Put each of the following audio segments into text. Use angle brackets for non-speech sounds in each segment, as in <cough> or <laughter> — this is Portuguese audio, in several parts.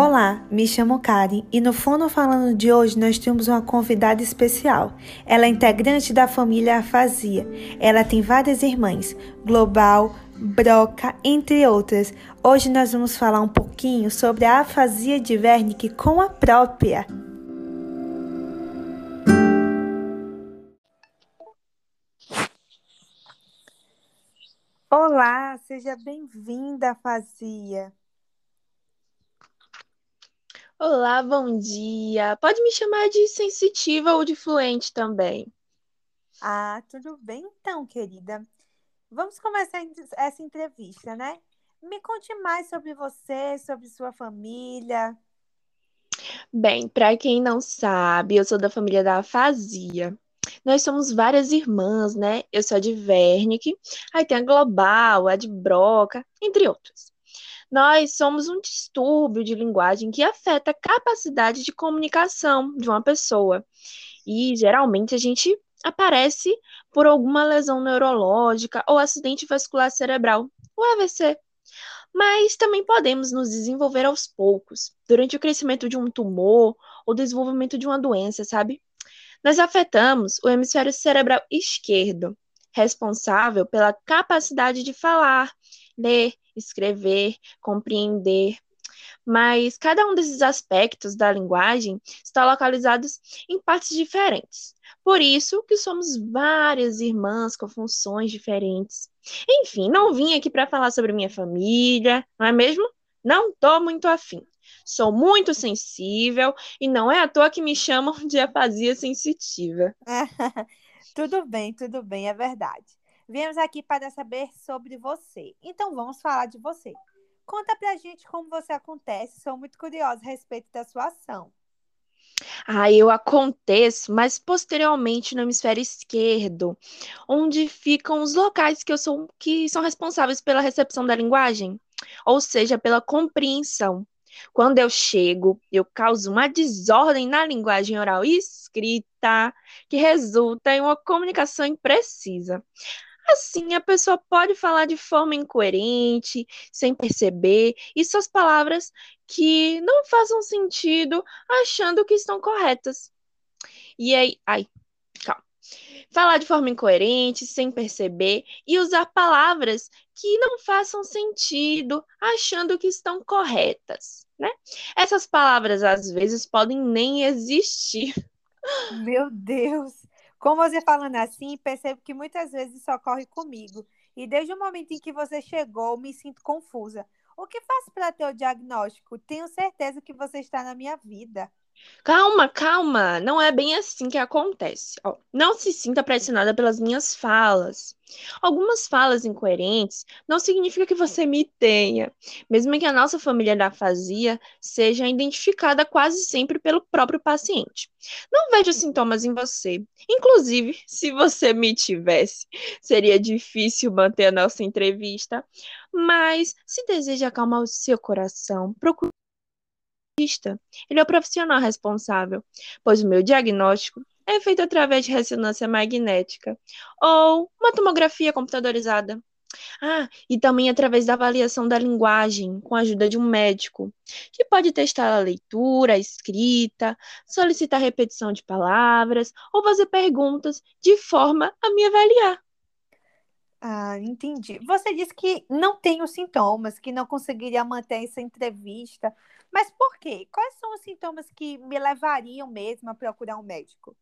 Olá, me chamo Karen e no Fono Falando de hoje nós temos uma convidada especial. Ela é integrante da família Afasia. Ela tem várias irmãs, Global, Broca, entre outras. Hoje nós vamos falar um pouquinho sobre a afasia de Wernicke com a própria. Olá, seja bem-vinda, Afasia. Olá, bom dia. Pode me chamar de sensitiva ou de fluente também. Ah, tudo bem então, querida. Vamos começar essa entrevista, né? Me conte mais sobre você, sobre sua família. Bem, para quem não sabe, eu sou da família da afasia. Nós somos várias irmãs, né? Eu sou a de Wernicke, aí tem a Global, a de Broca, entre outras. Nós somos um distúrbio de linguagem que afeta a capacidade de comunicação de uma pessoa. E geralmente a gente aparece por alguma lesão neurológica ou acidente vascular cerebral, o AVC. Mas também podemos nos desenvolver aos poucos, durante o crescimento de um tumor ou desenvolvimento de uma doença, sabe? Nós afetamos o hemisfério cerebral esquerdo, responsável pela capacidade de falar, ler, escrever, compreender. Mas cada um desses aspectos da linguagem está localizados em partes diferentes. Por isso que somos várias irmãs com funções diferentes. Enfim, não vim aqui para falar sobre minha família, não é mesmo? Não estou muito afim. Sou muito sensível e não é à toa que me chamam de afasia sensitiva. <laughs> tudo bem, tudo bem, é verdade. Viemos aqui para saber sobre você. Então vamos falar de você. Conta pra gente como você acontece. Sou muito curiosa a respeito da sua ação. Ah, eu aconteço, mas posteriormente no hemisfério esquerdo, onde ficam os locais que eu sou que são responsáveis pela recepção da linguagem, ou seja, pela compreensão. Quando eu chego, eu causo uma desordem na linguagem oral e escrita, que resulta em uma comunicação imprecisa. Assim, a pessoa pode falar de forma incoerente, sem perceber, e suas palavras que não façam sentido, achando que estão corretas. E aí, ai, calma. Falar de forma incoerente, sem perceber, e usar palavras que não façam sentido, achando que estão corretas, né? Essas palavras às vezes podem nem existir. Meu Deus! Com você falando assim, percebo que muitas vezes isso ocorre comigo. E desde o momento em que você chegou, me sinto confusa. O que faço para ter o diagnóstico? Tenho certeza que você está na minha vida. Calma, calma, não é bem assim que acontece. Ó, não se sinta pressionada pelas minhas falas. Algumas falas incoerentes não significa que você me tenha, mesmo que a nossa família da afasia seja identificada quase sempre pelo próprio paciente. Não vejo sintomas em você. Inclusive, se você me tivesse, seria difícil manter a nossa entrevista. Mas, se deseja acalmar o seu coração, procure ele é o profissional responsável, pois o meu diagnóstico é feito através de ressonância magnética ou uma tomografia computadorizada. Ah, e também através da avaliação da linguagem, com a ajuda de um médico, que pode testar a leitura, a escrita, solicitar repetição de palavras ou fazer perguntas de forma a me avaliar. Ah, entendi. Você disse que não tem os sintomas, que não conseguiria manter essa entrevista. Mas por quê? Quais são os sintomas que me levariam mesmo a procurar um médico?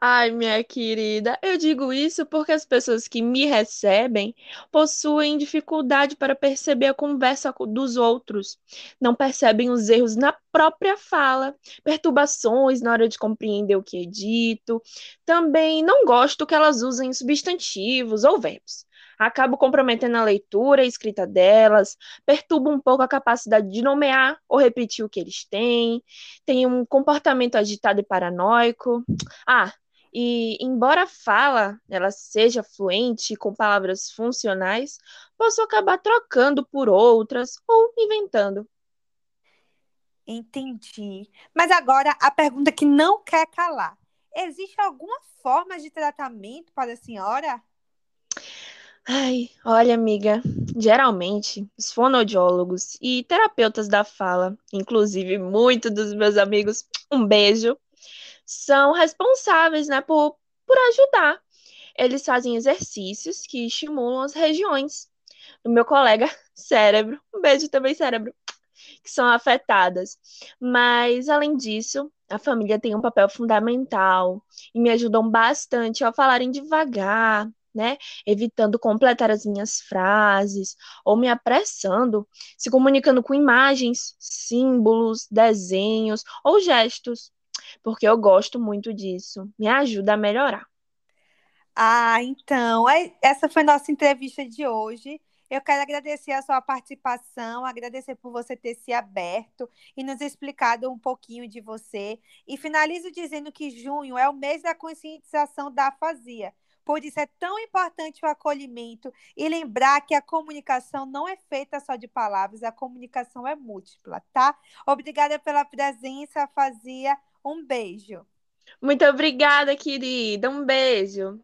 Ai, minha querida, eu digo isso porque as pessoas que me recebem possuem dificuldade para perceber a conversa dos outros, não percebem os erros na própria fala, perturbações na hora de compreender o que é dito. Também não gosto que elas usem substantivos ou verbos acabo comprometendo a leitura e escrita delas, perturba um pouco a capacidade de nomear ou repetir o que eles têm, tem um comportamento agitado e paranoico. Ah, e embora a fala ela seja fluente com palavras funcionais, posso acabar trocando por outras ou inventando. Entendi. Mas agora a pergunta que não quer calar. Existe alguma forma de tratamento para a senhora? Ai, olha, amiga, geralmente os fonoaudiólogos e terapeutas da fala, inclusive muitos dos meus amigos, um beijo, são responsáveis, né, por, por ajudar. Eles fazem exercícios que estimulam as regiões do meu colega <laughs> cérebro, um beijo também, cérebro, que são afetadas. Mas, além disso, a família tem um papel fundamental e me ajudam bastante ao falarem devagar, né? Evitando completar as minhas frases ou me apressando, se comunicando com imagens, símbolos, desenhos ou gestos, porque eu gosto muito disso. Me ajuda a melhorar. Ah, então, é- essa foi nossa entrevista de hoje. Eu quero agradecer a sua participação, agradecer por você ter se aberto e nos explicado um pouquinho de você. E finalizo dizendo que junho é o mês da conscientização da afasia. Por isso é tão importante o acolhimento e lembrar que a comunicação não é feita só de palavras, a comunicação é múltipla, tá? Obrigada pela presença, afasia. Um beijo. Muito obrigada, querida. Um beijo.